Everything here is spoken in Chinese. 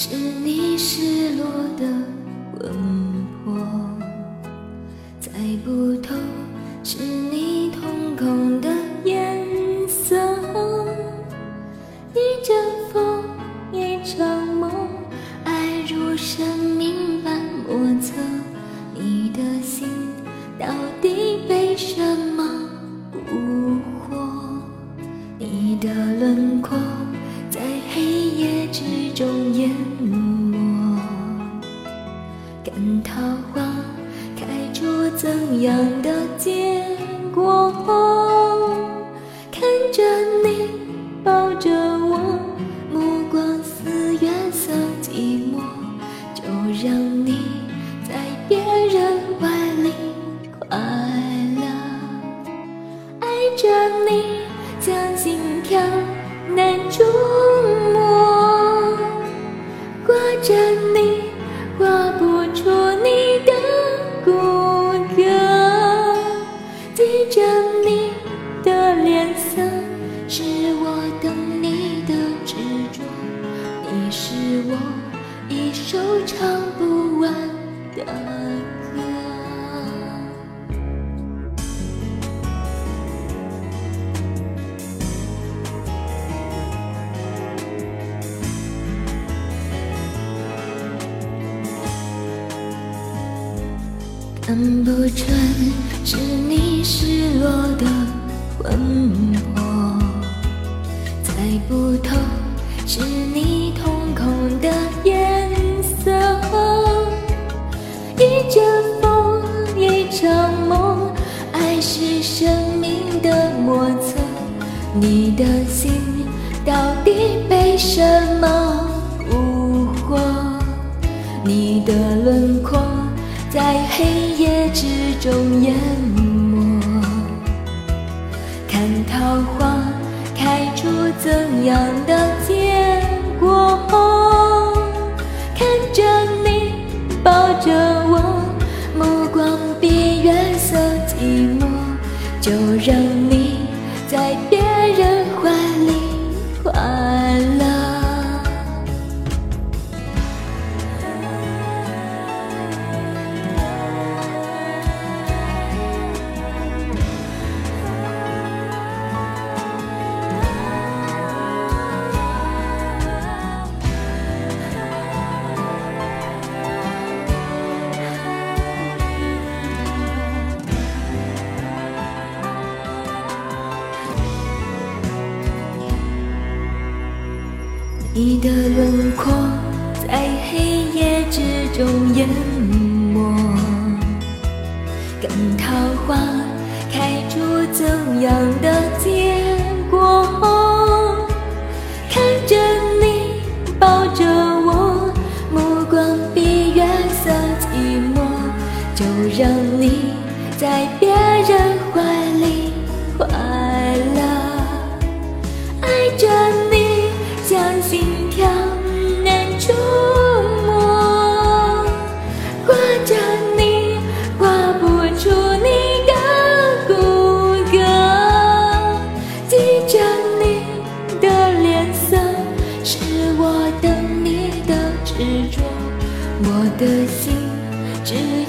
是你失落的魂魄，猜不透是你瞳孔的颜色。一阵风，一场梦，爱如生样的结果？看着你抱着我，目光似月色寂寞，就让你在别人怀里快乐。爱着你像心跳难触我一首唱不完的歌。看不穿是你失落的魂魄，猜不透是你是生命的莫测。你的心到底被什么蛊惑？你的轮廓。在黑夜之中淹没，看桃花开出怎样的结果？看着你抱着我，目光比月色寂寞，就让你的轮廓在黑夜之中淹没，看桃花开出怎样的结果？看着你抱着我，目光比月色寂寞，就让你在别人怀里快乐，爱着出你的骨骼，记着你的脸色，是我等你的执着，我的心只。